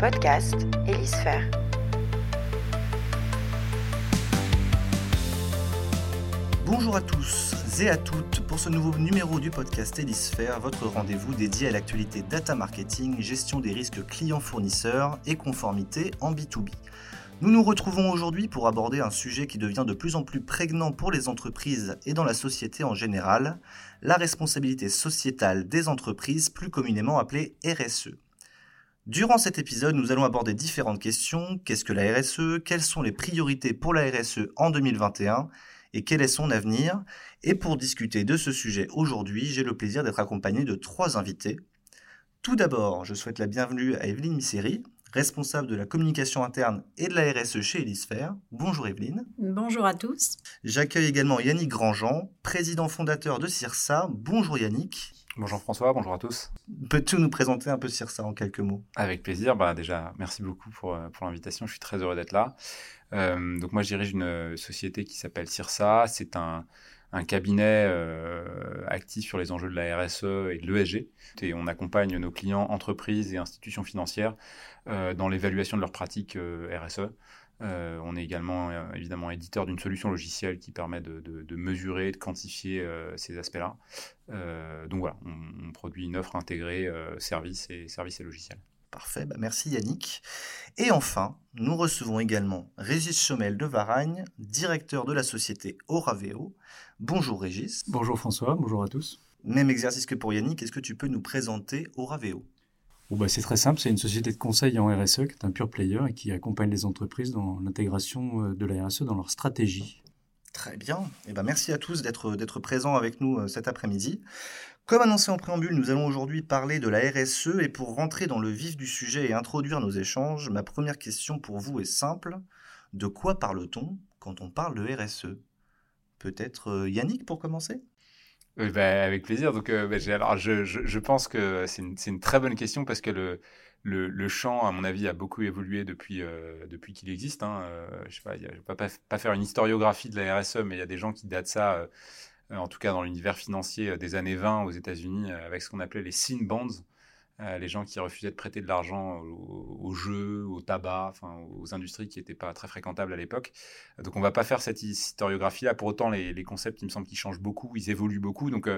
podcast Hélisphère. Bonjour à tous et à toutes pour ce nouveau numéro du podcast Hélisphère, votre rendez-vous dédié à l'actualité data marketing, gestion des risques clients-fournisseurs et conformité en B2B. Nous nous retrouvons aujourd'hui pour aborder un sujet qui devient de plus en plus prégnant pour les entreprises et dans la société en général, la responsabilité sociétale des entreprises, plus communément appelée RSE. Durant cet épisode, nous allons aborder différentes questions. Qu'est-ce que la RSE Quelles sont les priorités pour la RSE en 2021 Et quel est son avenir? Et pour discuter de ce sujet aujourd'hui, j'ai le plaisir d'être accompagné de trois invités. Tout d'abord, je souhaite la bienvenue à Evelyne Misseri, responsable de la communication interne et de la RSE chez Elisphère. Bonjour Evelyne. Bonjour à tous. J'accueille également Yannick Grandjean, président fondateur de CIRSA. Bonjour Yannick. Bonjour François, bonjour à tous. Peux-tu nous présenter un peu CIRSA en quelques mots? Avec plaisir. Bah, déjà, merci beaucoup pour, euh, pour l'invitation. Je suis très heureux d'être là. Euh, donc moi, je dirige une société qui s'appelle CIRSA. C'est un, un cabinet euh, actif sur les enjeux de la RSE et de l'ESG. Et on accompagne nos clients, entreprises et institutions financières euh, dans l'évaluation de leurs pratiques euh, RSE. on est également évidemment éditeur d'une solution logicielle qui permet de, de, mesurer, de quantifier ces aspects-là. donc voilà, on, on, produit une offre intégrée services et services et logiciels. Parfait, bah merci Yannick. Et enfin, nous recevons également Régis Chomel de Varagne, directeur de la société Oraveo. Bonjour Régis. Bonjour François, bonjour à tous. Même exercice que pour Yannick, est-ce que tu peux nous présenter Oraveo? Bah C'est très simple, c'est une société de conseil en RSE qui est un pure player et qui accompagne les entreprises dans l'intégration euh, de la RSE dans leur stratégie. Très bien. Eh ben merci à tous d'être présents avec nous euh, cet après-midi. Comme annoncé en préambule, nous allons aujourd'hui parler de la RSE et pour rentrer dans le vif du sujet et introduire nos échanges, ma première question pour vous est simple. De quoi parle-t-on quand on parle de RSE Peut-être euh, Yannick pour commencer? Bah, Avec plaisir. Donc, euh, bah, alors, je, pense que c'est une, très bonne question parce que le, le, le, champ, à mon avis, a beaucoup évolué depuis, euh, depuis qu'il existe. Hein. pas, je ne vais pas, faire une historiographie de la RSE, mais il y a des gens qui datent ça euh, en tout cas dans l'univers financier euh, des années 20 aux États-Unis, euh, avec ce qu'on appelait les sin bonds, les gens qui refusaient de prêter de l'argent aux, jeux, au tabac, enfin, aux industries qui n'étaient pas très fréquentables à l'époque. Donc on va pas faire cette historiographie-là. Pour autant, les, concepts, il me semble qu'ils changent beaucoup, ils évoluent beaucoup. Donc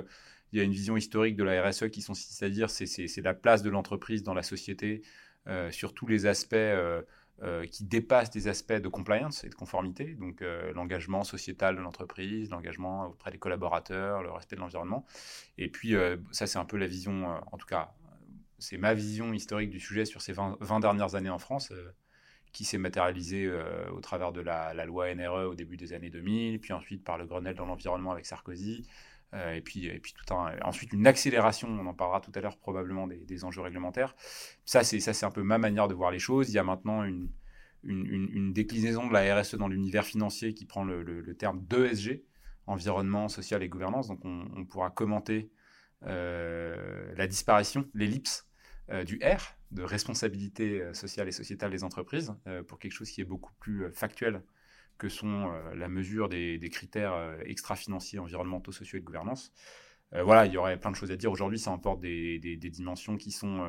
il y a une vision historique de la RSE qui consiste à dire c'est la place de l'entreprise dans la société sur tous les aspects euh, qui dépassent des aspects de compliance et de conformité, donc euh, l'engagement sociétal de l'entreprise, l'engagement auprès des collaborateurs, le respect de l'environnement. Et puis, euh, ça, c'est un peu la vision, en tout cas, c'est ma vision historique du sujet sur ces 20, dernières années en France, qui s'est matérialisée au travers de la, loi NRE au début des années 2000, puis ensuite par le Grenelle dans l'environnement avec Sarkozy, et puis, et puis tout un, ensuite une accélération, on en parlera tout à l'heure probablement des, enjeux réglementaires. Ça, c'est un peu ma manière de voir les choses. Il y a maintenant une, une, déclinaison de la RSE dans l'univers financier qui prend le, terme d'ESG, environnement, social et gouvernance. Donc on, pourra commenter euh, la disparition, l'ellipse euh, du R, de responsabilité euh, sociale et sociétale des entreprises, pour quelque chose qui est beaucoup plus factuel que sont la mesure des, critères extra-financiers, environnementaux, sociaux et de gouvernance. voilà, il y aurait plein de choses à dire. Aujourd'hui, ça emporte des, dimensions qui sont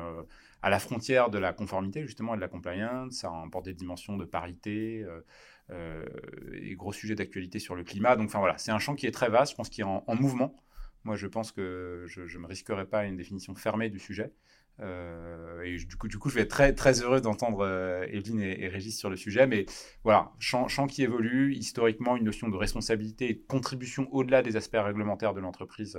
à la frontière de la conformité justement et de la compliance. Ça emporte des dimensions de parité euh, euh, et gros sujets d'actualité sur le climat. Donc enfin voilà, c'est un champ qui est très vaste, je pense qu'il est en, mouvement. Moi, je pense que je ne me risquerai pas à une définition fermée du sujet. Euh, et du coup, je vais être très, très heureux d'entendre Evelyne et, Régis sur le sujet. Mais voilà, champ, qui évolue, historiquement, une notion de responsabilité et de contribution au-delà des aspects réglementaires de l'entreprise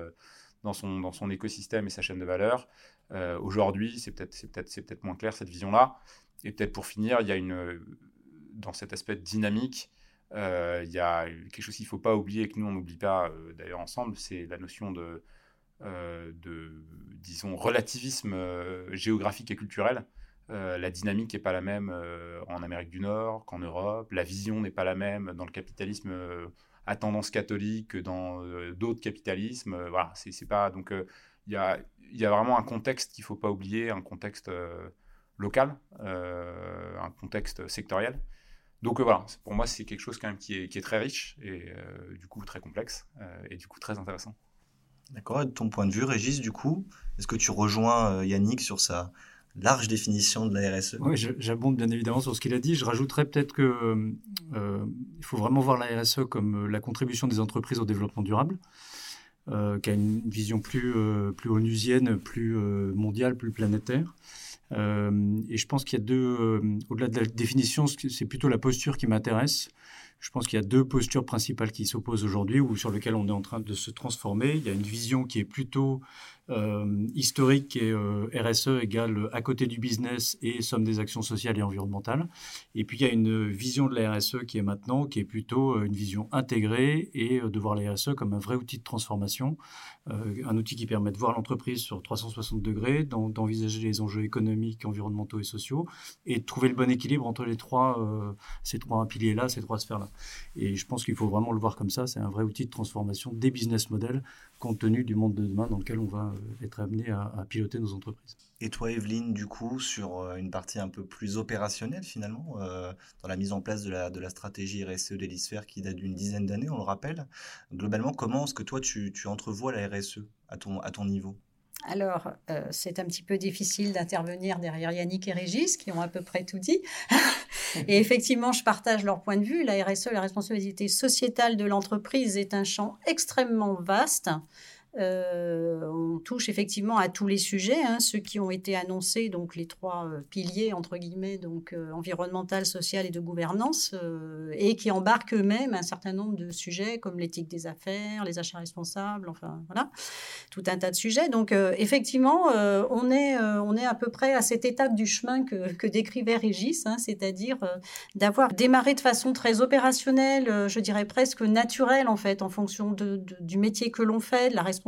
dans son, dans son écosystème et sa chaîne de valeur. Euh, aujourd'hui, c'est peut-être moins clair cette vision-là. Et peut-être pour finir, il y a dans cet aspect dynamique, euh, il y a quelque chose qu'il ne faut pas oublier et que nous on n'oublie pas euh, d'ailleurs ensemble, c'est la notion de de disons relativisme géographique et culturel. la dynamique n'est pas la même en Amérique du Nord qu'en Europe. La vision n'est pas la même dans le capitalisme à tendance catholique que dans d'autres capitalismes. voilà, c'est pas donc il y a y a vraiment un contexte qu'il ne faut pas oublier, un contexte euh, local, euh, un contexte sectoriel. Donc euh, voilà, pour moi, c'est quelque chose quand même qui est, qui est très riche et du coup très complexe et du coup très intéressant. D'accord. Et de ton point de vue, Régis, du coup, est-ce que tu rejoins Yannick sur sa large définition de la RSE. Oui, j'abonde bien évidemment sur ce qu'il a dit. Je rajouterais peut-être qu'il euh, faut vraiment voir la RSE comme la contribution des entreprises au développement durable. Euh, qui a une vision plus, euh, plus onusienne, plus euh, mondiale, plus planétaire. et je pense qu'il y a deux, au-delà de la définition, c'est plutôt la posture qui m'intéresse. Je pense qu'il y a deux postures principales qui s'opposent aujourd'hui ou sur lesquelles on est en train de se transformer. Il y a une vision qui est plutôt euh, historique et euh, RSE égale à côté du business et somme des actions sociales et environnementales. Et puis il y a une vision de la RSE qui est maintenant, qui est plutôt euh, une vision intégrée et de voir la RSE comme un vrai outil de transformation, un outil qui permet de voir l'entreprise sur 360 degrés, d'envisager les enjeux économiques, environnementaux et sociaux et de trouver le bon équilibre entre les trois, ces trois piliers-là, ces trois sphères-là. Et je pense qu'il faut vraiment le voir comme ça, c'est un vrai outil de transformation des business models compte tenu du monde de demain dans lequel on va être amené à, piloter nos entreprises. Et toi, Evelyne, du coup, sur euh, une partie un peu plus opérationnelle finalement, euh, dans la mise en place de la, de la stratégie RSE d'Elisphère qui date d'une dizaine d'années, on le rappelle, globalement, comment est-ce que toi, tu, tu entrevois la RSE à ton, à ton niveau? Alors, c'est un petit peu difficile d'intervenir derrière Yannick et Régis, qui ont à peu près tout dit. et effectivement, je partage leur point de vue. La RSE, la responsabilité sociétale de l'entreprise, est un champ extrêmement vaste. Euh, on touche effectivement à tous les sujets, hein, ceux qui ont été annoncés, donc les trois euh, piliers entre guillemets, donc euh, environnemental, social et de gouvernance, et qui embarquent eux-mêmes un certain nombre de sujets comme l'éthique des affaires, les achats responsables, enfin voilà, tout un tas de sujets. Donc effectivement, on est on est à peu près à cette étape du chemin que, décrivait Régis, hein, c'est-à-dire d'avoir démarré de façon très opérationnelle, je dirais presque naturelle en fait, en fonction de, du métier que l'on fait, de la responsabilité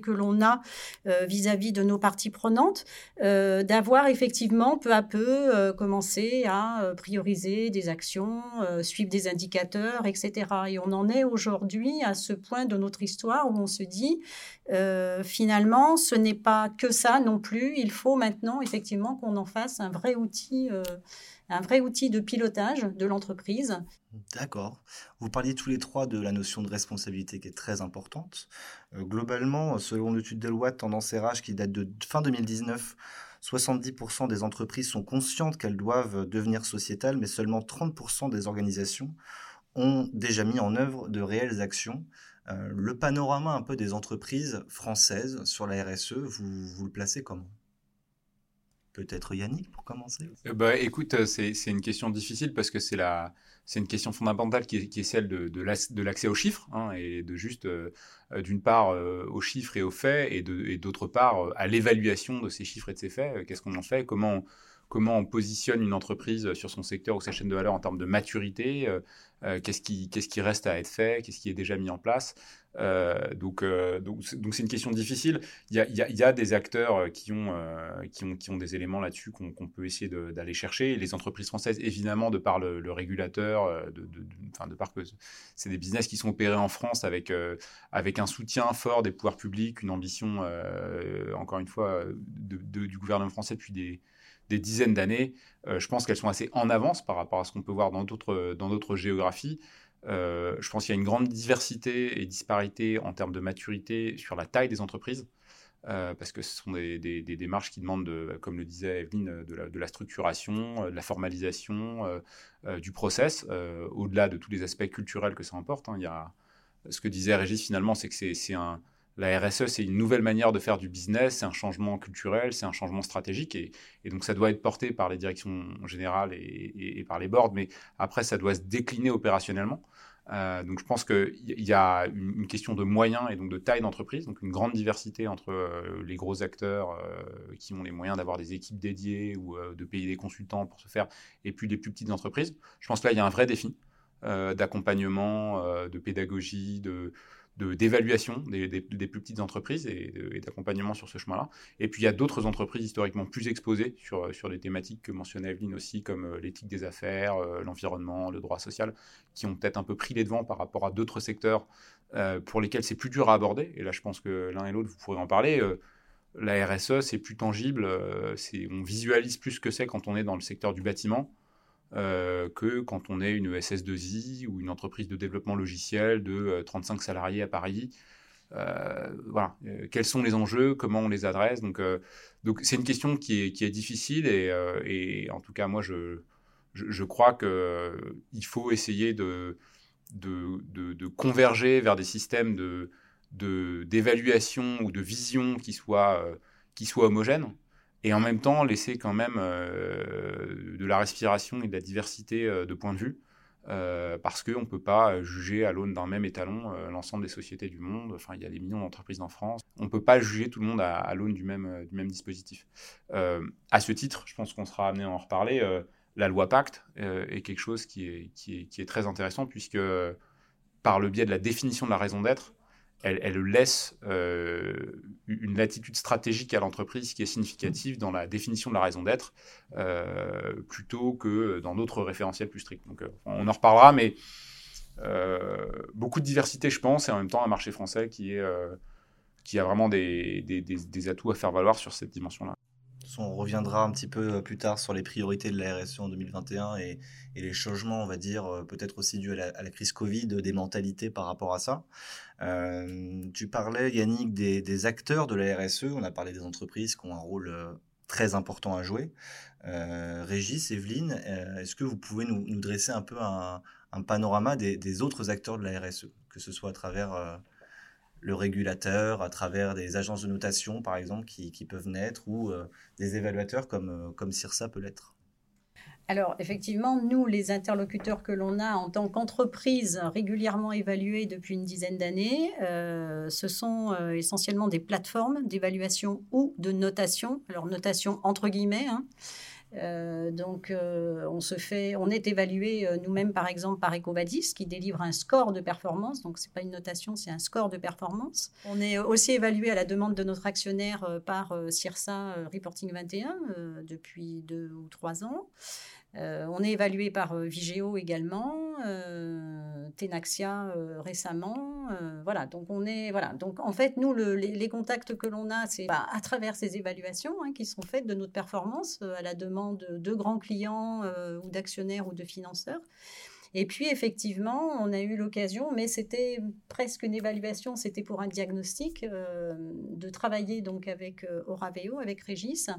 que l'on a euh, vis-à-vis de nos parties prenantes, euh, d'avoir effectivement peu à peu euh, commencé à prioriser des actions, suivre des indicateurs, etc. Et on en est aujourd'hui à ce point de notre histoire où on se dit, finalement, ce n'est pas que ça non plus, il faut maintenant effectivement qu'on en fasse un vrai outil un vrai outil de pilotage de l'entreprise. D'accord. Vous parliez tous les trois de la notion de responsabilité qui est très importante. Euh, globalement, selon l'étude Deloitte Tendance RH qui date de fin 2019, 70% des entreprises sont conscientes qu'elles doivent devenir sociétales, mais seulement 30% des organisations ont déjà mis en œuvre de réelles actions. Euh, le panorama un peu des entreprises françaises sur la RSE, vous, vous le placez comment? Peut-être Yannick pour commencer euh, bah, Écoute, euh, c'est une question difficile parce que c'est une question fondamentale qui est, celle de, de l'accès aux chiffres hein, et de juste, euh, d'une part, aux chiffres et aux faits et d'autre part, à l'évaluation de ces chiffres et de ces faits. Qu'est-ce qu'on en fait comment comment on positionne une entreprise sur son secteur ou sa chaîne de valeur en termes de maturité, qu'est-ce qui, reste à être fait, qu'est-ce qui est déjà mis en place. Euh, donc, euh, donc, c'est une question difficile. Il y a, des acteurs euh, qui ont, qui ont, qui ont des éléments là-dessus qu'on peut essayer d'aller chercher. Les entreprises françaises, évidemment, de par le, régulateur, de, de, de par que c'est des business qui sont opérés en France avec, avec un soutien fort des pouvoirs publics, une ambition, encore une fois, du gouvernement français depuis des, des dizaines d'années. je pense qu'elles sont assez en avance par rapport à ce qu'on peut voir dans d'autres géographies. Euh, je pense qu'il y a une grande diversité et disparité en termes de maturité sur la taille des entreprises. Euh, parce que ce sont des, démarches qui demandent, de, comme le disait Evelyne, de la, structuration, euh, de la formalisation, du process, au-delà de tous les aspects culturels que ça emporte. Hein. il y a, ce que disait Régis finalement, c'est que c'est un, la RSE, c'est une nouvelle manière de faire du business, c'est un changement culturel, c'est un changement stratégique, et, donc ça doit être porté par les directions générales et, par les boards, mais après, ça doit se décliner opérationnellement. Euh, donc je pense qu'il y a une, question de moyens et donc de taille d'entreprise, donc une grande diversité entre euh, les gros acteurs euh, qui ont les moyens d'avoir des équipes dédiées ou de payer des consultants pour se faire, et puis les plus petites entreprises. Je pense que là, il y a un vrai défi d'accompagnement, de pédagogie, de d'évaluation des, plus petites entreprises et, d'accompagnement sur ce chemin-là. Et puis il y a d'autres entreprises historiquement plus exposées sur, sur des thématiques que mentionnait Evelyne aussi, comme euh, l'éthique des affaires, euh, l'environnement, le droit social, qui ont peut-être un peu pris les devants par rapport à d'autres secteurs euh, pour lesquels c'est plus dur à aborder. Et là, je pense que l'un et l'autre, vous pourrez en parler. la RSE, c'est plus tangible, on visualise plus ce que c'est quand on est dans le secteur du bâtiment. Euh, que quand on est une SS2I ou une entreprise de développement logiciel de 35 euh, salariés à Paris. voilà, quels sont les enjeux, comment on les adresse. Donc, donc c'est une question qui est, qui est difficile et, et, en tout cas, moi, je, je, crois qu'il faut essayer de, de, de, converger vers des systèmes de, d'évaluation ou de vision qui soient, qui soient homogènes et en même temps laisser quand même de la respiration et de la diversité de points de vue. parce qu'on ne peut pas juger à l'aune d'un même étalon l'ensemble des sociétés du monde. Enfin, il y a des millions d'entreprises en France. On ne peut pas juger tout le monde à, l'aune du même, du même dispositif. à ce titre, je pense qu'on sera amené à en reparler la loi Pacte euh, est quelque chose qui est, qui est, très intéressant puisque par le biais de la définition de la raison d'être, elle, laisse euh, une latitude stratégique à l'entreprise qui est significative dans la définition de la raison d'être euh, plutôt que dans d'autres référentiels plus stricts. Donc on en reparlera, mais beaucoup de diversité, je pense, et en même temps un marché français qui, a vraiment des, atouts à faire valoir sur cette dimension-là. On reviendra un petit peu euh, plus tard sur les priorités de la RSE en 2021 et, les changements, on va dire, euh, peut-être aussi dus à la, crise Covid, des mentalités par rapport à ça. Euh, tu parlais, Yannick, des, acteurs de la RSE. On a parlé des entreprises qui ont un rôle très important à jouer. Régis, Evelyne, est-ce que vous pouvez nous, dresser un peu un, panorama des, autres acteurs de la RSE, que ce soit à travers le régulateur, à travers des agences de notation, par exemple, qui, peuvent naître, ou euh, des évaluateurs euh, comme CIRSA peut l'être? Alors, effectivement, nous, les interlocuteurs que l'on a en tant qu'entreprise régulièrement évaluée depuis une dizaine d'années, euh, ce sont essentiellement des plateformes d'évaluation ou de notation. Alors, notation entre guillemets. Hein. Euh, donc, euh, on se fait, on est évalué euh, nous-mêmes, par exemple, par Ecovadis, qui délivre un score de performance. Donc, c'est pas une notation, c'est un score de performance. On est aussi évalué à la demande de notre actionnaire par CIRSA Reporting 21 depuis deux ou trois ans. Euh, on est évalué par euh, également, euh, Tenaxia récemment. voilà, donc on est voilà. Donc en fait, nous, les, contacts que l'on a, c'est bah, à travers ces évaluations hein, qui sont faites de notre performance à la demande de grands clients ou d'actionnaires ou de financeurs. Et puis, effectivement, on a eu l'occasion, mais c'était presque une évaluation, c'était pour un diagnostic, euh, de travailler donc avec euh, Oraveo, avec Régis,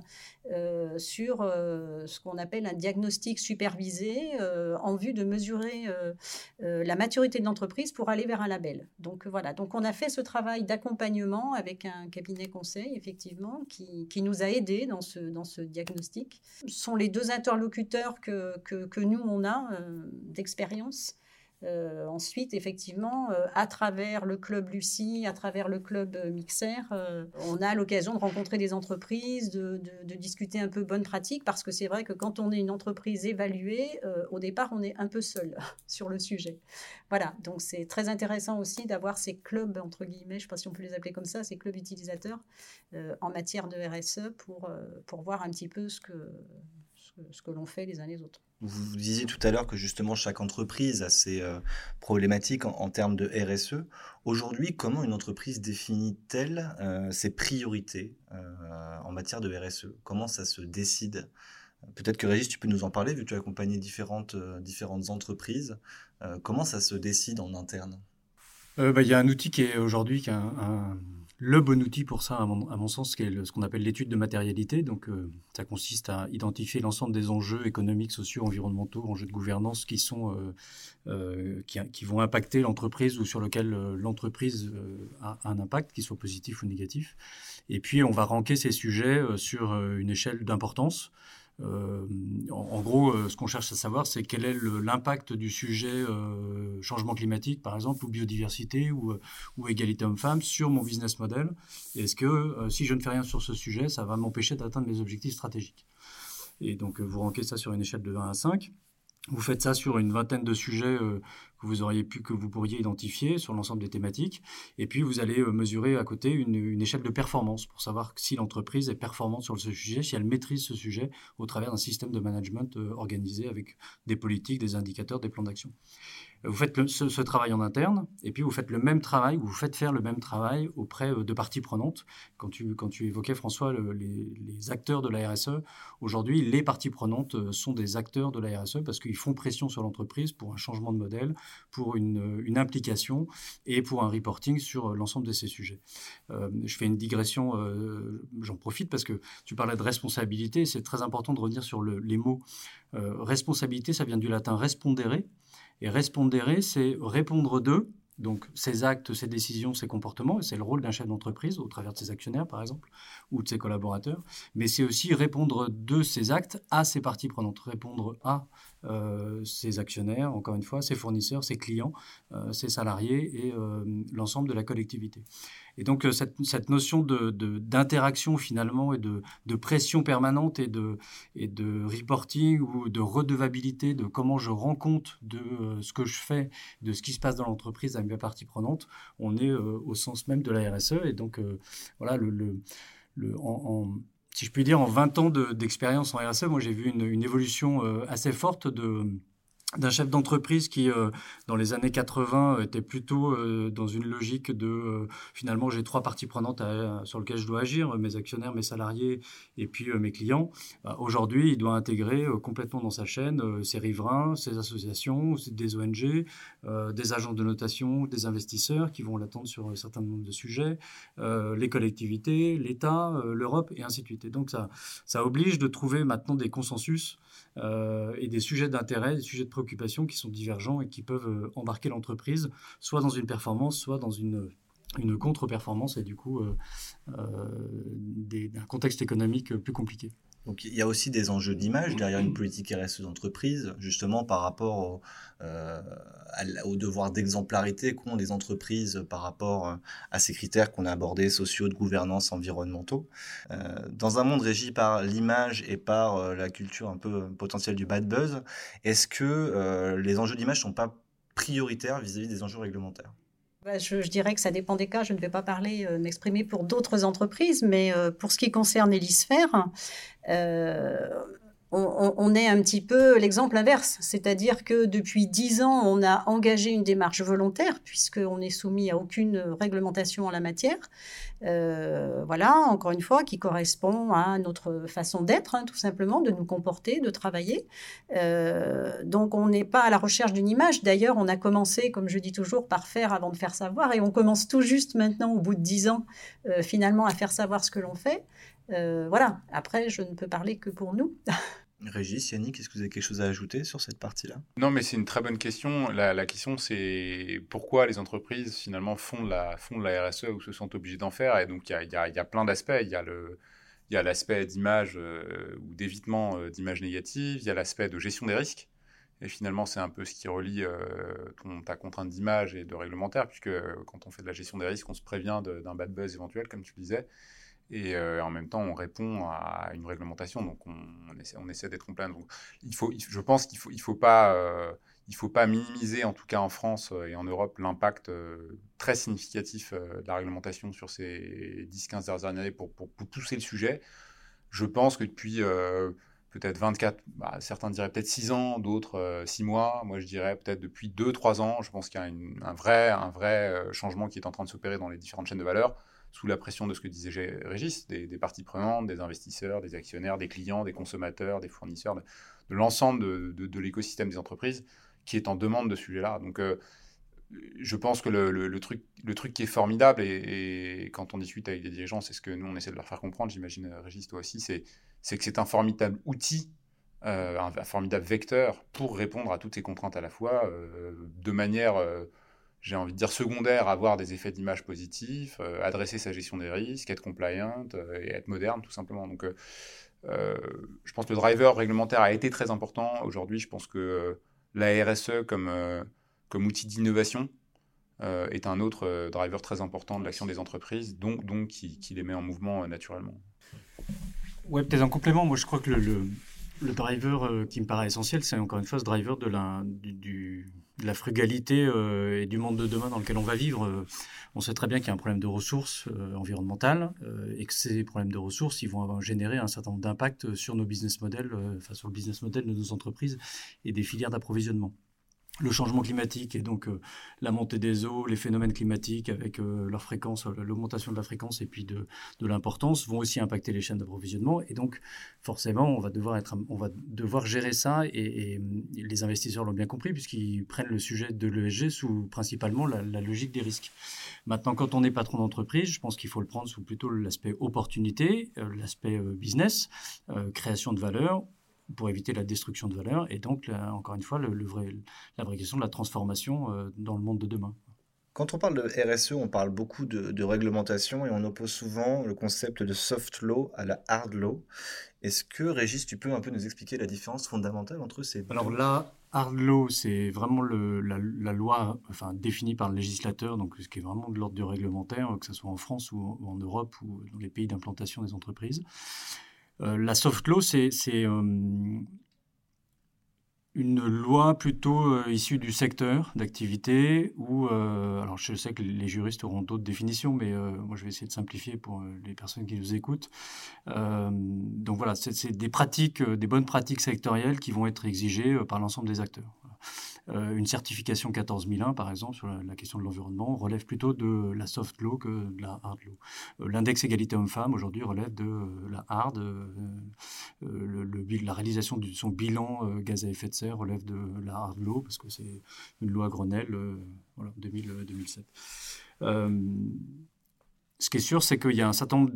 euh, sur ce qu'on appelle un diagnostic supervisé en vue de mesurer la maturité de l'entreprise pour aller vers un label. Donc voilà, donc on a fait ce travail d'accompagnement avec un cabinet conseil, effectivement, qui, qui nous a aidés dans ce, dans ce diagnostic. Ce sont les deux interlocuteurs que, que, que nous, on a d'expérience euh, ensuite, effectivement, euh, à travers le club Lucie, à travers le club euh, Mixer, on a l'occasion de rencontrer des entreprises, de, discuter un peu bonne pratique, parce que c'est vrai que quand on est une entreprise évaluée, au départ, on est un peu seul sur le sujet. Voilà, donc c'est très intéressant aussi d'avoir ces clubs, entre guillemets, je ne sais pas si on peut les appeler comme ça, ces clubs utilisateurs en matière de RSE pour voir un petit peu ce que, ce que l'on fait les uns les autres. Vous disiez tout à l'heure que justement chaque entreprise a ses euh, problématiques en, termes de RSE. Aujourd'hui, comment une entreprise définit-elle euh, ses priorités euh, en matière de RSE Comment ça se décide? Peut-être que Régis, tu peux nous en parler, vu que tu as accompagné différentes, différentes entreprises. comment ça se décide en interne? Bah, Il y a un outil qui est aujourd'hui un le bon outil pour ça, à mon, sens, c'est ce qu'on appelle l'étude de matérialité. Donc, euh, ça consiste à identifier l'ensemble des enjeux économiques, sociaux, environnementaux, enjeux de gouvernance qui sont euh, euh, qui, vont impacter l'entreprise ou sur lequel l'entreprise a un impact, qu'il soit positif ou négatif. Et puis, on va ranker ces sujets sur une échelle d'importance. Euh, en, gros, euh, ce qu'on cherche à savoir, c'est quel est l'impact du sujet euh, changement climatique, par exemple, ou biodiversité, ou, égalité homme-femme sur mon business model. Est-ce que si je ne fais rien sur ce sujet, ça va m'empêcher d'atteindre mes objectifs stratégiques? Et donc, vous ranquez ça sur une échelle de 1 à 5. Vous faites ça sur une vingtaine de sujets euh, que vous auriez pu, que vous pourriez identifier sur l'ensemble des thématiques. Et puis, vous allez euh, mesurer à côté une, échelle de performance pour savoir si l'entreprise est performante sur ce sujet, si elle maîtrise ce sujet au travers d'un système de management euh, organisé avec des politiques, des indicateurs, des plans d'action. Vous faites ce, travail en interne, et puis vous faites le même travail, vous faites faire le même travail auprès euh, de parties prenantes. Quand tu, évoquais, François, les, acteurs de la RSE, aujourd'hui, les parties prenantes euh, sont des acteurs de la RSE parce qu'ils font pression sur l'entreprise pour un changement de modèle, pour une, une, implication et pour un reporting sur l'ensemble de ces sujets. je fais une digression, j'en profite parce que tu parlais de responsabilité, c'est très important de revenir sur les mots. responsabilité, ça vient du latin respondere, et respondere, c'est répondre d'eux, donc ses actes, ses décisions, ses comportements, et c'est le rôle d'un chef d'entreprise au travers de ses actionnaires par exemple, ou de ses collaborateurs, mais c'est aussi répondre de ses actes à ses parties prenantes, répondre à euh, ses actionnaires, encore une fois, ses fournisseurs, ses clients, euh, ses salariés et euh, l'ensemble de la collectivité. Et donc cette, notion d'interaction de, finalement et de, de, pression permanente et de, et de reporting ou de redevabilité de comment je rends compte de ce que je fais, de ce qui se passe dans l'entreprise à mes parties prenantes, on est au sens même de la RSE. Et donc voilà, le, le, en si je puis dire, en 20 ans d'expérience en RSE, moi j'ai vu une, évolution euh, assez forte de, d'un chef d'entreprise qui, euh, dans les années 80, était plutôt euh, dans une logique de euh, finalement j'ai trois parties prenantes sur lesquelles je dois agir, mes actionnaires, mes salariés et puis mes clients. Bah, aujourd'hui, il doit intégrer complètement dans sa chaîne ses riverains, ses associations, des ONG, des agents de notation, des investisseurs qui vont l'attendre sur un certain nombre de sujets, les collectivités, l'État, l'Europe et ainsi de suite. Et donc ça oblige de trouver maintenant des consensus et des sujets d'intérêt, des sujets de préoccupations qui sont divergents et qui peuvent euh, embarquer l'entreprise soit dans une performance, soit dans une, une contre-performance et du coup euh, euh, un contexte économique plus compliqué. Donc il y a aussi des enjeux d'image derrière une politique RSE d'entreprise, justement par rapport au, euh, au devoir d'exemplarité qu'ont les entreprises par rapport euh, à ces critères qu'on a abordés, sociaux, de gouvernance, environnementaux. Euh, dans un monde régi par l'image et par euh, la culture un peu potentielle du bad buzz, est-ce que les enjeux d'image ne sont pas prioritaires vis-à-vis des enjeux réglementaires? Bah, je, dirais que ça dépend des cas. Je ne vais pas parler, euh, m'exprimer pour d'autres entreprises, mais euh, pour ce qui concerne Elisphère, on, est un petit peu l'exemple inverse, c'est-à-dire que depuis dix ans, on a engagé une démarche volontaire, puisqu'on est soumis à aucune réglementation en la matière. Euh, voilà, encore une fois, qui correspond à notre façon d'être, hein, tout simplement, de nous comporter, de travailler. Euh, donc, on n'est pas à la recherche d'une image. D'ailleurs, on a commencé, comme je dis toujours, par faire avant de faire savoir, et on commence tout juste maintenant, au bout de dix ans, euh, finalement, à faire savoir ce que l'on fait. Voilà, après, je ne peux parler que pour nous. Régis, Yannick, est-ce que vous avez quelque chose à ajouter sur cette partie-là? Non, mais c'est une très bonne question. La, question, c'est pourquoi les entreprises, finalement, font de la, font de la RSE ou se sentent obligées d'en faire. Et donc, il y a, y a, plein d'aspects. Il y a le... Il y a l'aspect d'image euh, ou d'évitement euh, d'images négatives, il y a l'aspect de gestion des risques. Et finalement, c'est un peu ce qui relie euh, ton, ta contrainte d'image et de réglementaire, puisque quand on fait de la gestion des risques, on se prévient d'un bad buzz éventuel, comme tu disais. Et euh, en même temps, on répond à une réglementation, donc on, essaie, d'être plein. Donc, il faut, je pense qu'il faut, il faut, pas, euh, il faut pas minimiser, en tout cas en France euh, et en Europe, l'impact très significatif de la réglementation sur ces 10-15 dernières années pour, pousser le sujet. Je pense que depuis peut-être 24, bah, certains diraient peut-être 6 ans, d'autres 6 mois. Moi, je dirais peut-être depuis 2-3 ans. Je pense qu'il y a un, vrai, un vrai changement qui est en train de s'opérer dans les différentes chaînes de valeur sous la pression de ce que disait Régis, des, parties prenantes, des investisseurs, des actionnaires, des clients, des consommateurs, des fournisseurs, de, l'ensemble de, l'écosystème des entreprises qui est en demande de ce sujet-là. Donc, euh, je pense que le, truc, le truc qui est formidable, et, quand on discute avec des dirigeants, c'est ce que nous, on essaie de leur faire comprendre, j'imagine, Régis, toi aussi, c'est que c'est un formidable outil euh, un, formidable vecteur pour répondre à toutes ces contraintes à la fois euh, de manière j'ai envie de dire secondaire, avoir des effets d'image positifs, euh, adresser sa gestion des risques, être compliant euh, et être moderne tout simplement. Donc euh, je pense que le driver réglementaire a été très important. Aujourd'hui, je pense que la RSE comme, comme outil d'innovation est un autre driver très important de l'action des entreprises, donc, donc qui, les met en mouvement naturellement. Ouais, peut-être en complément, moi je crois que le, driver qui me paraît essentiel, c'est encore une fois ce driver de la, frugalité euh, et du monde de demain dans lequel on va vivre, euh, on sait très bien qu'il y a un problème de ressources euh, environnementales et que ces problèmes de ressources, ils vont générer un certain nombre d'impacts sur nos business models, enfin sur le business model de nos entreprises et des filières d'approvisionnement. Le changement climatique et donc euh, la montée des eaux, les phénomènes climatiques avec euh, leur fréquence, euh, l'augmentation de la fréquence et puis de, l'importance vont aussi impacter les chaînes d'approvisionnement et donc forcément on va devoir être, on va devoir gérer ça et, les investisseurs l'ont bien compris puisqu'ils prennent le sujet de l'ESG sous principalement la, logique des risques. Maintenant, quand on est patron d'entreprise, je pense qu'il faut le prendre sous plutôt l'aspect opportunité, l'aspect business, création de valeur pour éviter la destruction de valeur. Et donc, encore une fois, le, vrai, la vraie question de la transformation euh, dans le monde de demain. Quand on parle de RSE, on parle beaucoup de, réglementation et on oppose souvent le concept de soft law à la hard law. Est-ce que, Régis, tu peux un peu nous expliquer la différence fondamentale entre ces deux Alors là, hard law, c'est vraiment le, la, loi enfin, définie par le législateur, donc ce qui est vraiment de l'ordre du réglementaire, que ce soit en France ou en Europe ou dans les pays d'implantation des entreprises. Euh, la soft law, c'est euh, une loi plutôt euh, issue du secteur d'activité où, alors je sais que les juristes auront d'autres définitions, mais moi je vais essayer de simplifier pour les personnes qui nous écoutent. donc voilà, c'est des pratiques, des bonnes pratiques sectorielles qui vont être exigées par l'ensemble des acteurs. Euh, une certification 14001, par exemple, sur la, question de l'environnement, relève plutôt de la soft law que de la hard law. Euh, l'index égalité homme-femme, aujourd'hui, relève de euh, la hard. Le, la réalisation de son bilan gaz à effet de serre relève de la hard law, parce que c'est une loi Grenelle voilà, 2000, 2007. Ce qui est sûr, c'est qu'il y a un certain nombre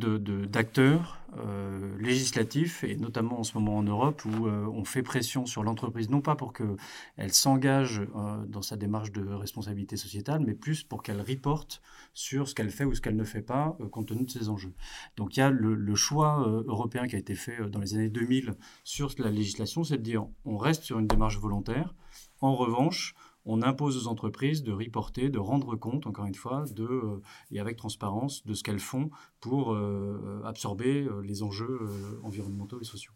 d'acteurs euh, législatifs, et notamment en ce moment en Europe, où euh, on fait pression sur l'entreprise, non pas pour qu'elle s'engage euh, dans sa démarche de responsabilité sociétale, mais plus pour qu'elle reporte sur ce qu'elle fait ou ce qu'elle ne fait pas, compte tenu de ses enjeux. Donc il y a le, le choix européen qui a été fait dans les années 2000 sur la législation, c'est de dire on reste sur une démarche volontaire. En revanche, on impose aux entreprises de reporter, de rendre compte, encore une fois, de, euh, et avec transparence, de ce qu'elles font pour euh, absorber euh, les enjeux environnementaux et sociaux.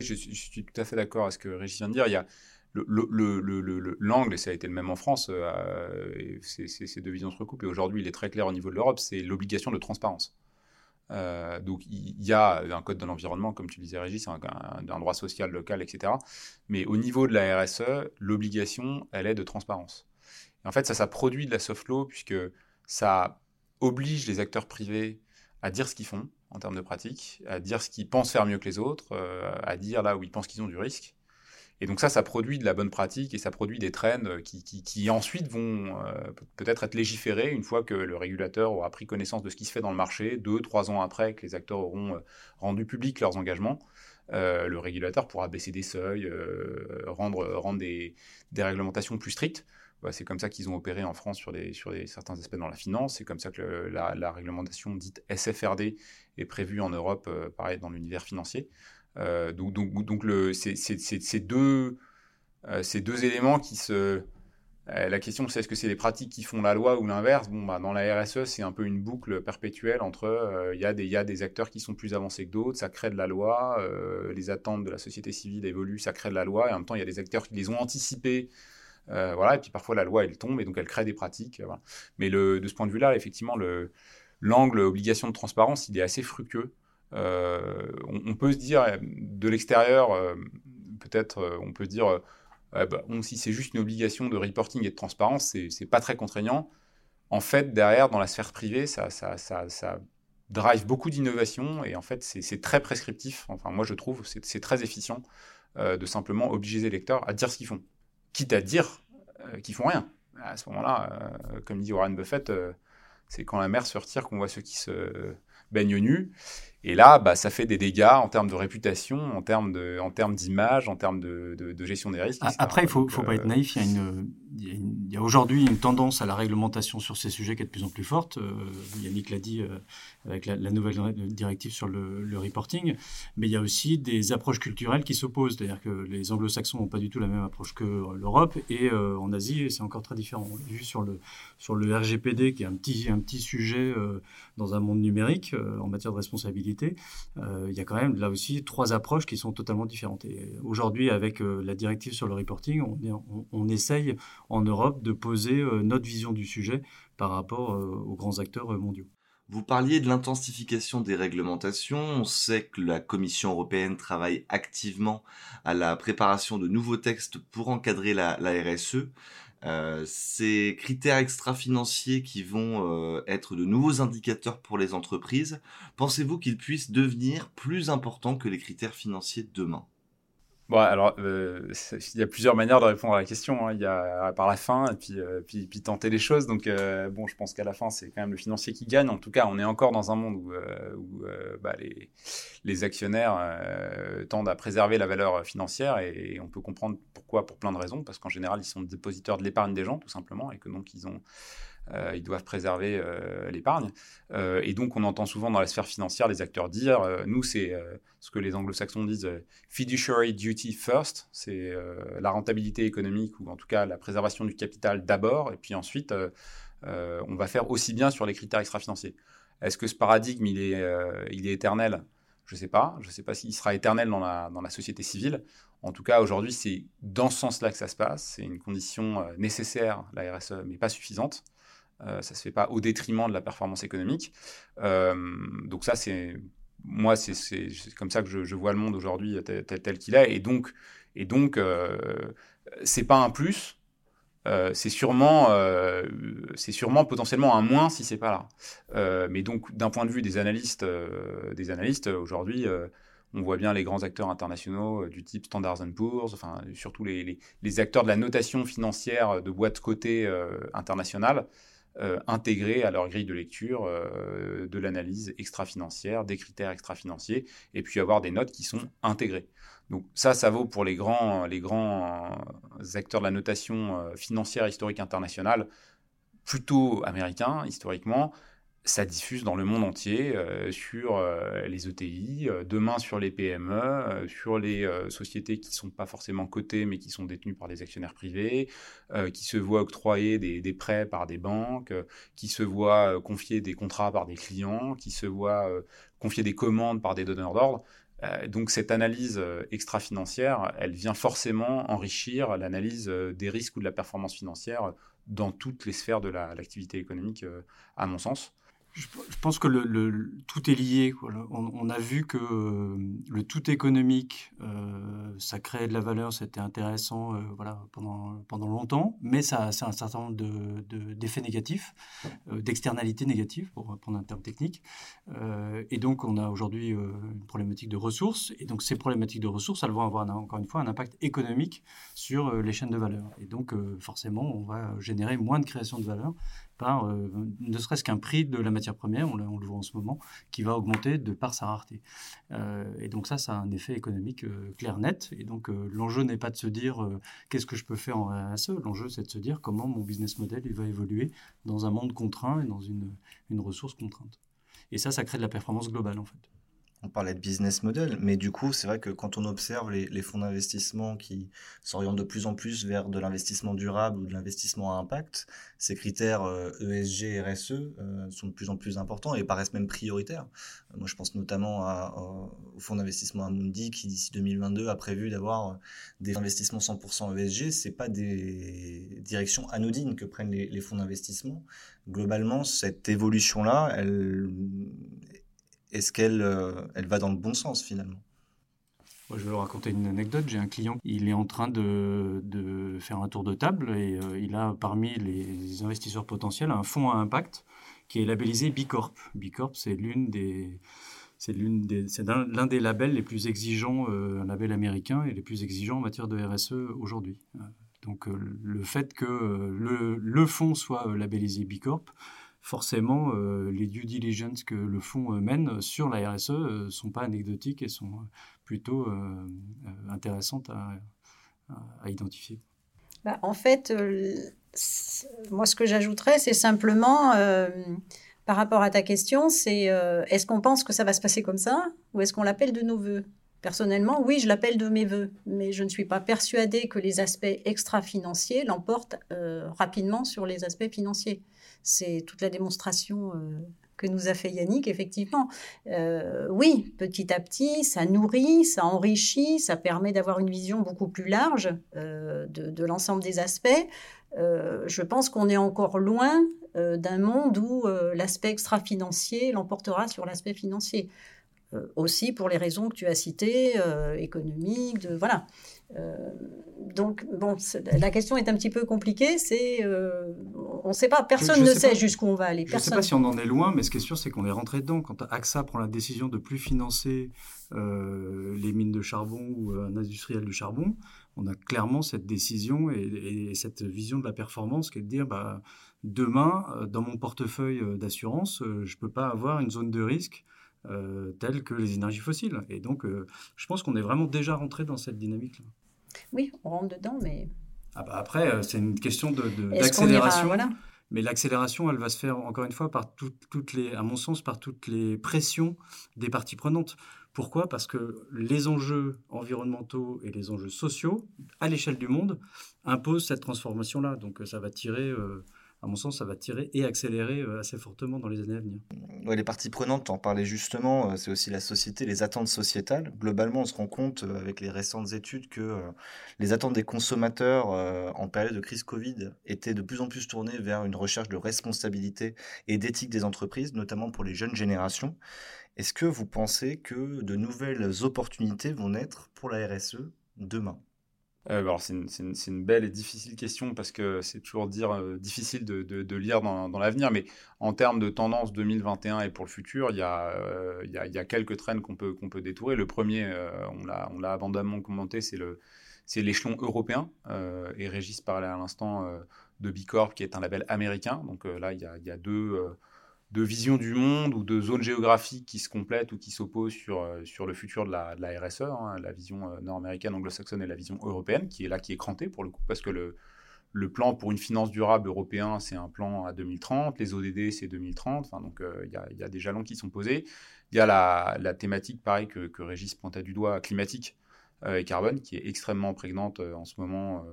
Je, suis tout à fait d'accord avec ce que Régis vient de dire. Il y a l'angle, et ça a été le même en France, ces deux visions se recoupent, et aujourd'hui il est très clair au niveau de l'Europe, c'est l'obligation de transparence. Euh, donc il y a un code de l'environnement, comme tu disais Régis, un, un, droit social local, etc. Mais au niveau de la RSE, l'obligation, elle est de transparence. Et en fait, ça, ça produit de la soft law puisque ça oblige les acteurs privés à dire ce qu'ils font en termes de pratique, à dire ce qu'ils pensent faire mieux que les autres, euh, à dire là où ils pensent qu'ils ont du risque. Et donc ça, ça produit de la bonne pratique et ça produit des trends qui, qui, ensuite vont euh, peut-être être légiférés une fois que le régulateur aura pris connaissance de ce qui se fait dans le marché, deux, trois ans après que les acteurs auront euh, rendu public leurs engagements. Euh, le régulateur pourra baisser des seuils, rendre, des, réglementations plus strictes. Bah, c'est comme ça qu'ils ont opéré en France sur, certains aspects dans la finance. C'est comme ça que la, la, réglementation dite SFRD est prévue en Europe, pareil, dans l'univers financier. Euh, donc, donc, donc le, c'est, ces deux, euh, ces deux éléments qui se. Euh, la question, c'est est-ce que c'est les pratiques qui font la loi ou l'inverse? Bon, bah, dans la RSE, c'est un peu une boucle perpétuelle entre il y, y, a des acteurs qui sont plus avancés que d'autres, ça crée de la loi, les attentes de la société civile évoluent, ça crée de la loi, et en même temps, il y a des acteurs qui les ont anticipés. voilà, et puis parfois la loi elle tombe et donc elle crée des pratiques. Mais le, de ce point de vue-là, effectivement, l'angle obligation de transparence, il est assez fructueux. Euh, on, peut se dire de l'extérieur, euh, peut-être, euh, on peut dire, bah, si c'est juste une obligation de reporting et de transparence, c'est pas très contraignant. En fait, derrière, dans la sphère privée, ça, ça, ça, drive beaucoup d'innovation et en fait, c'est très prescriptif. Enfin, moi, je trouve, c'est très efficient de simplement obliger les lecteurs à dire ce qu'ils font, quitte à dire qu'ils font rien. À ce moment-là, comme dit Warren Buffett, c'est quand la mer se retire qu'on voit ceux qui se baignent nus. Et là, bah, ça fait des dégâts en termes de réputation, en termes de, en termes d'image, en termes de, de, gestion des risques. Après, il faut, faut pas être euh, naïf. Il y a une, il y a, aujourd'hui une tendance à la réglementation sur ces sujets qui est de plus en plus forte. Euh, Yannick l'a dit euh, avec la, nouvelle directive sur le, reporting. Mais il y a aussi des approches culturelles qui s'opposent. C'est-à-dire que les anglo-saxons n'ont pas du tout la même approche que l'Europe. Et euh, en Asie, c'est encore très différent. On l'a vu sur le, sur le RGPD, qui est un petit, un petit sujet dans un monde numérique en matière de responsabilité. il y a quand même là aussi trois approches qui sont totalement différentes. Et aujourd'hui, avec la directive sur le reporting, on, on, on essaye en Europe de poser euh, notre vision du sujet par rapport euh, aux grands acteurs euh, mondiaux. Vous parliez de l'intensification des réglementations. On sait que la Commission européenne travaille activement à la préparation de nouveaux textes pour encadrer la, RSE. Ces critères extra-financiers qui vont être de nouveaux indicateurs pour les entreprises, pensez-vous qu'ils puissent devenir plus importants que les critères financiers demain? Bon, alors, euh, il y a plusieurs manières de répondre à la question. Hein. Il y a par la fin et puis, euh, puis, puis, tenter les choses. Donc, euh, bon, je pense qu'à la fin, c'est quand même le financier qui gagne. En tout cas, on est encore dans un monde où, bah, les, les, actionnaires tendent à préserver la valeur financière et, on peut comprendre pourquoi pour plein de raisons. Parce qu'en général, ils sont dépositeurs de l'épargne des gens, tout simplement, et que donc ils ont euh, ils doivent préserver euh, l'épargne. Euh, et donc, on entend souvent dans la sphère financière les acteurs dire, nous, c'est ce que les anglo-saxons disent fiduciary duty first, c'est la rentabilité économique ou en tout cas la préservation du capital d'abord, et puis ensuite, on va faire aussi bien sur les critères extra-financiers. Est-ce que ce paradigme, il est, il est éternel? Je ne sais pas. Je ne sais pas s'il sera éternel dans la, dans la société civile. En tout cas, aujourd'hui, c'est dans ce sens-là que ça se passe. C'est une condition nécessaire, la RSE, mais pas suffisante. Euh, ça se fait pas au détriment de la performance économique. Euh, donc ça, c'est moi, c'est comme ça que je, vois le monde aujourd'hui tel, qu'il est. Et donc, et donc, euh, c'est pas un plus. c'est sûrement, c'est sûrement potentiellement un moins si c'est pas là. mais donc, d'un point de vue des analystes, des analystes aujourd'hui, on voit bien les grands acteurs internationaux du type Standard Poor's, enfin surtout les, les, acteurs de la notation financière de boîtes cotées internationales, euh, intégrer à leur grille de lecture euh, de l'analyse extra-financière, des critères extra-financiers, et puis avoir des notes qui sont intégrées. Donc ça, ça vaut pour les grands, les grands acteurs de la notation euh, financière historique internationale, plutôt américains historiquement, ça diffuse dans le monde entier euh, sur euh, les ETI, euh, demain sur les PME, sur les sociétés qui ne sont pas forcément cotées mais qui sont détenues par des actionnaires privés, qui se voient octroyer des, des, prêts par des banques, qui se voient confier des contrats par des clients, qui se voient confier des commandes par des donneurs d'ordre. donc cette analyse extra-financière, elle vient forcément enrichir l'analyse des risques ou de la performance financière dans toutes les sphères de l'activité économique, à mon sens. Je, pense que tout est lié. On, a vu que euh, le tout économique, euh, ça créait de la valeur, c'était intéressant euh, voilà, pendant, pendant longtemps, mais ça a un certain nombre d'effets de, négatifs, d'externalités négatives, pour prendre un terme technique. et donc, on a aujourd'hui une problématique de ressources. Et donc, ces problématiques de ressources, elles vont avoir, encore une fois, un impact économique sur les chaînes de valeur. Et donc, forcément, on va générer moins de création de valeur par euh, ne serait-ce qu'un prix de la matière première, on, le voit en ce moment, qui va augmenter de par sa rareté. Euh, et donc ça, ça a un effet économique euh, clair, net. Et donc l'enjeu n'est pas de se dire qu'est-ce que je peux faire en RSE, l'enjeu c'est de se dire comment mon business model il va évoluer dans un monde contraint et dans une, une ressource contrainte. Et ça, ça crée de la performance globale en fait on parlait de business model, mais du coup, c'est vrai que quand on observe les, fonds d'investissement qui s'orientent de plus en plus vers de l'investissement durable ou de l'investissement à impact, ces critères ESG et RSE euh, sont de plus en plus importants et paraissent même prioritaires. moi, je pense notamment au fonds d'investissement Amundi qui, d'ici 2022, a prévu d'avoir des investissements 100% ESG. C'est pas des directions anodines que prennent les fonds d'investissement. Globalement, cette évolution-là, elle est-ce qu'elle euh, elle va dans le bon sens finalement? Je vais vous raconter une anecdote. J'ai un client, il est en train de, de faire un tour de table et euh, il a parmi les investisseurs potentiels un fonds à impact qui est labellisé B Corp. B Corp, c'est l'une des c'est des, l'un des labels les plus exigeants, euh, un label américain et les plus exigeants en matière de RSE aujourd'hui. Donc le fait que le, le fonds soit labellisé B Corp, forcément, euh, les due diligence que le fonds euh, mène sur la RSE ne euh, sont pas anecdotiques et sont plutôt intéressantes à, identifier. Bah, en fait, moi, ce que j'ajouterais, c'est simplement, par rapport à ta question, c'est est-ce qu'on pense que ça va se passer comme ça ou est-ce qu'on l'appelle de nos voeux? Personnellement, oui, je l'appelle de mes voeux, mais je ne suis pas persuadée que les aspects extra-financiers l'emportent rapidement sur les aspects financiers. C'est toute la démonstration euh, que nous a fait Yannick, effectivement. Euh, oui, petit à petit, ça nourrit, ça enrichit, ça permet d'avoir une vision beaucoup plus large euh, de, l'ensemble des aspects. je pense qu'on est encore loin d'un monde où l'aspect extra-financier l'emportera sur l'aspect financier. aussi pour les raisons que tu as citées, économiques, de, voilà. Donc, bon, la question est un petit peu compliquée. C'est, on ne sait pas, personne ne sait jusqu'où on va aller. Je ne sais pas si on en est loin, mais ce qui est sûr, c'est qu'on est rentré dedans. Quand AXA prend la décision de plus financer les mines de charbon ou un industriel du charbon, on a clairement cette décision et, cette vision de la performance qui est de dire bah, demain, euh, dans mon portefeuille euh, d'assurance, euh, je ne peux pas avoir une zone de risque telle que les énergies fossiles. Et donc, je pense qu'on est vraiment déjà rentré dans cette dynamique-là. Oui, on rentre dedans, mais... Ah bah après, c'est une question d'accélération. De, Mais l'accélération, elle va se faire, encore une fois, par toutes les, à mon sens, par toutes les pressions des parties prenantes. Pourquoi? Parce que les enjeux environnementaux et les enjeux sociaux, à l'échelle du monde, imposent cette transformation-là. Donc euh, ça va tirer, euh, à mon sens, ça va tirer et accélérer euh, assez fortement dans les années à venir. les parties prenantes, en parlais justement, c'est aussi la société, les attentes sociétales. Globalement, on se rend compte avec les récentes études que les attentes des consommateurs en période de crise Covid étaient de plus en plus tournées vers une recherche de responsabilité et d'éthique des entreprises, notamment pour les jeunes générations. Est-ce que vous pensez que de nouvelles opportunités vont naître pour la RSE demain? Euh, alors c'est une, belle et difficile question parce que c'est toujours euh, difficile de, lire dans, l'avenir, mais en termes de tendance 2021 et pour le futur, il y a, euh, il y a, quelques traînes qu'on peut, qu'on détourer. Le premier, on l'a abondamment commenté, c'est l'échelon européen et Régis parlait à l'instant de Bicorp qui est un label américain. Donc là, il y a deux de vision du monde ou de zones géographiques qui se complètent ou qui s'opposent sur, euh, sur le futur de la, de la RSE, hein, la vision euh, nord-américaine, anglo-saxonne et la vision européenne, qui est là, qui est crantée pour le coup, parce que le, le plan pour une finance durable européen, c'est un plan à 2030, les ODD, c'est 2030, enfin, donc euh, il y, y, a des jalons qui sont posés. Il y a la, la thématique, pareil, que, que Régis pointait du doigt, climatique et carbone, qui est extrêmement prégnante en ce moment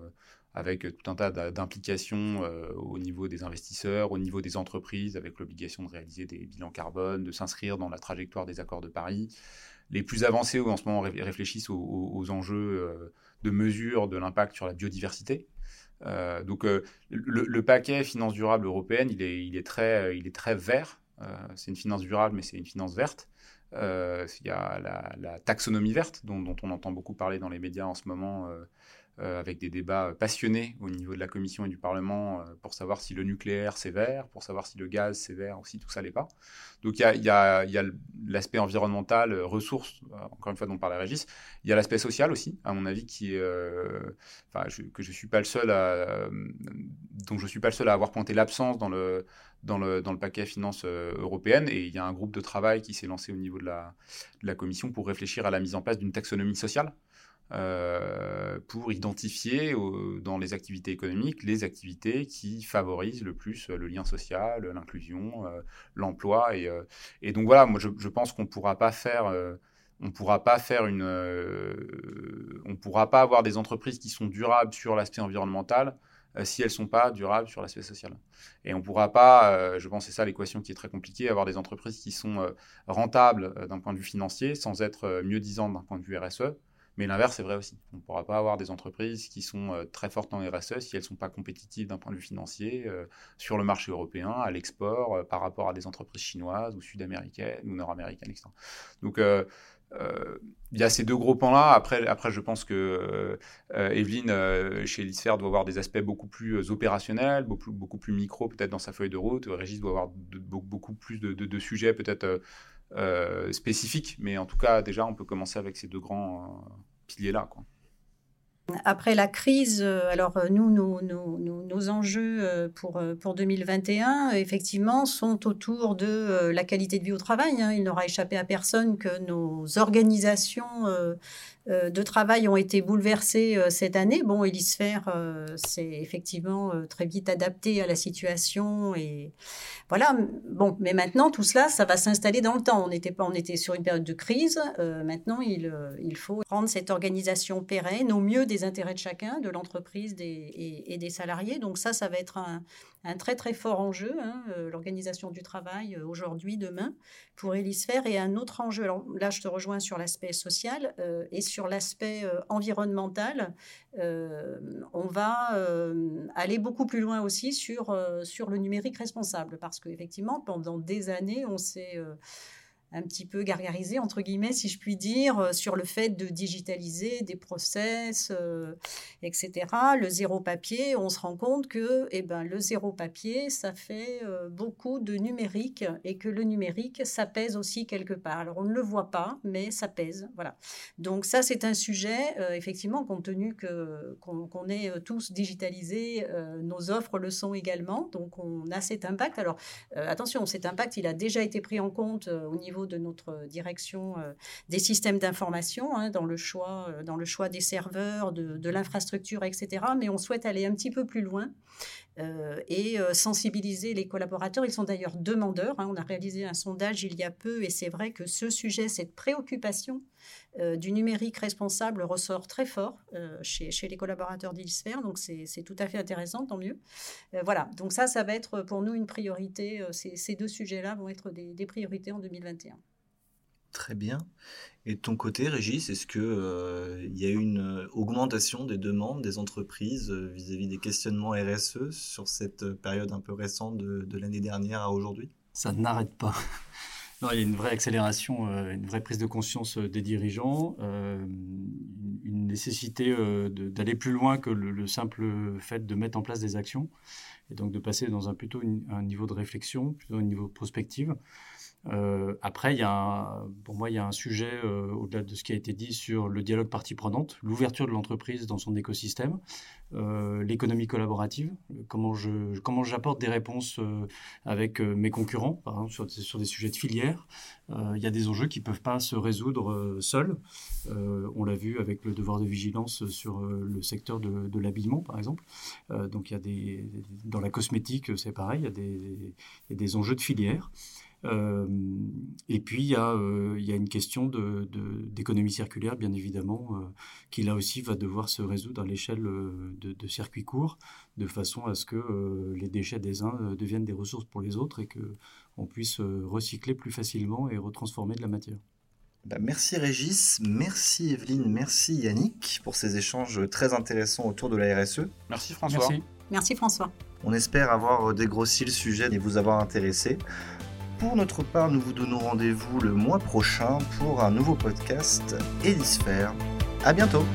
avec tout un tas d'implications euh, au niveau des investisseurs, au niveau des entreprises, avec l'obligation de réaliser des bilans carbone, de s'inscrire dans la trajectoire des accords de Paris. Les plus avancés en ce moment réfléchissent aux, enjeux euh, de mesure de l'impact sur la biodiversité. Euh, donc le, paquet finance durable européenne, il est, très, vert. c'est une finance durable, mais c'est une finance verte. il y a la, taxonomie verte, dont, on entend beaucoup parler dans les médias en ce moment, avec des débats passionnés au niveau de la Commission et du Parlement euh, pour savoir si le nucléaire c'est vert, pour savoir si le gaz c'est vert, ou si tout ça l'est pas. Donc il y a, l'aspect environnemental, euh, ressources, encore une fois dont parlait Régis. Il y a l'aspect social aussi, à mon avis, qui est, que je suis pas le seul à, je suis pas le seul à avoir pointé l'absence dans le paquet finance européenne. Et il y a un groupe de travail qui s'est lancé au niveau de la Commission pour réfléchir à la mise en place d'une taxonomie sociale euh, pour identifier dans les activités économiques les activités qui favorisent le plus le lien social, l'inclusion, euh, l'emploi. Et, euh, donc voilà, moi je, pense qu'on ne pourra pas faire on pourra pas faire une, on pourra pas avoir des entreprises qui sont durables sur l'aspect environnemental si elles sont pas durables sur l'aspect social. Et on pourra pas, je pense c'est ça l'équation qui est très compliquée, avoir des entreprises qui sont rentables d'un point de vue financier sans être mieux disantes d'un point de vue RSE. Mais l'inverse est vrai aussi. On ne pourra pas avoir des entreprises qui sont euh, très fortes en RSE si elles ne sont pas compétitives d'un point de vue financier euh, sur le marché européen, à l'export, euh, par rapport à des entreprises chinoises ou sud-américaines ou nord-américaines, etc. Donc, il y a ces deux gros pans-là. Après, après, je pense que Evelyne, chez Elisphère, doit avoir des aspects beaucoup plus opérationnels, beaucoup, beaucoup plus micro, peut-être dans sa feuille de route. Régis doit avoir beaucoup, plus de, de sujets, peut-être euh, spécifique, mais en tout cas, déjà, on peut commencer avec ces deux grands euh, piliers-là. Quoi. Après la crise, euh, alors euh, nous, nos, nos, nos, enjeux euh, pour, pour 2021, effectivement, sont autour de la qualité de vie au travail. Hein. Il n'aura échappé à personne que nos organisations de travail ont été bouleversées cette année. Bon, Elisphère s'est effectivement très vite adapté à la situation et voilà. Bon, mais maintenant tout cela, ça va s'installer dans le temps. On n'était pas, on était sur une période de crise. maintenant, il, il faut rendre cette organisation pérenne au mieux des des intérêts de chacun, de l'entreprise et, des salariés. Donc ça, ça va être un, très très fort enjeu, hein, euh, l'organisation du travail euh, aujourd'hui, demain, pour Elisphère. Et un autre enjeu, alors là je te rejoins sur l'aspect social euh, et sur l'aspect environnemental, on va aller beaucoup plus loin aussi sur, sur le numérique responsable, parce qu'effectivement, pendant des années, on s'est un petit peu gargarisé, entre guillemets, si je puis dire, euh, sur le fait de digitaliser des process, euh, etc. Le zéro papier, on se rend compte que eh ben, le zéro papier, ça fait euh, beaucoup de numérique et que le numérique, ça pèse aussi quelque part. Alors, on ne le voit pas, mais ça pèse. Voilà. Donc, ça, c'est un sujet, effectivement, compte tenu que, qu'on, est tous digitalisés, nos offres le sont également. Donc, on a cet impact. Alors, attention, cet impact, il a déjà été pris en compte au niveau de notre direction euh, des systèmes d'information, hein, dans, le choix, euh, dans le choix des serveurs, de, l'infrastructure, etc. Mais on souhaite aller un petit peu plus loin euh, et sensibiliser les collaborateurs. Ils sont d'ailleurs demandeurs. Hein. On a réalisé un sondage il y a peu et c'est vrai que ce sujet, cette préoccupation du numérique responsable ressort très fort chez, les collaborateurs d'Ilisphère. Donc c'est tout à fait intéressant, tant mieux. voilà, donc ça, ça va être pour nous une priorité. ces deux sujets-là vont être des priorités en 2021. Très bien. Et de ton côté, Régis, est-ce qu'il euh, y a eu une euh, augmentation des demandes des entreprises euh, vis-à-vis des questionnements RSE sur cette période un peu récente de, l'année dernière à aujourd'hui? Ça n'arrête pas. Non, il y a une vraie accélération, une vraie prise de conscience des dirigeants, une nécessité d'aller plus loin que le, simple fait de mettre en place des actions, et donc de passer dans un plutôt un niveau de réflexion, plutôt un niveau de prospective. Euh, après, pour moi, il y a un sujet, euh, au-delà de ce qui a été dit, sur le dialogue partie prenante, l'ouverture de l'entreprise dans son écosystème, euh, l'économie collaborative, comment, j'apporte des réponses avec mes concurrents, sur, des sujets de filière. il y a des enjeux qui ne peuvent pas se résoudre seuls. on l'a vu avec le devoir de vigilance sur le secteur de, l'habillement, par exemple. donc, dans la cosmétique, c'est pareil, il y a des enjeux de filière. Euh, et puis, il y, a, euh, il y a une question d'économie de, circulaire, bien évidemment, euh, qui là aussi va devoir se résoudre à l'échelle de, circuits courts, de façon à ce que les déchets des uns deviennent des ressources pour les autres et qu'on puisse recycler plus facilement et retransformer de la matière. Bah, merci Régis, merci Evelyne, merci Yannick pour ces échanges très intéressants autour de la RSE. Merci François. Merci, merci François. On espère avoir dégrossi le sujet et vous avoir intéressé. Pour notre part, nous vous donnons rendez-vous le mois prochain pour un nouveau podcast Hélisphère. À bientôt!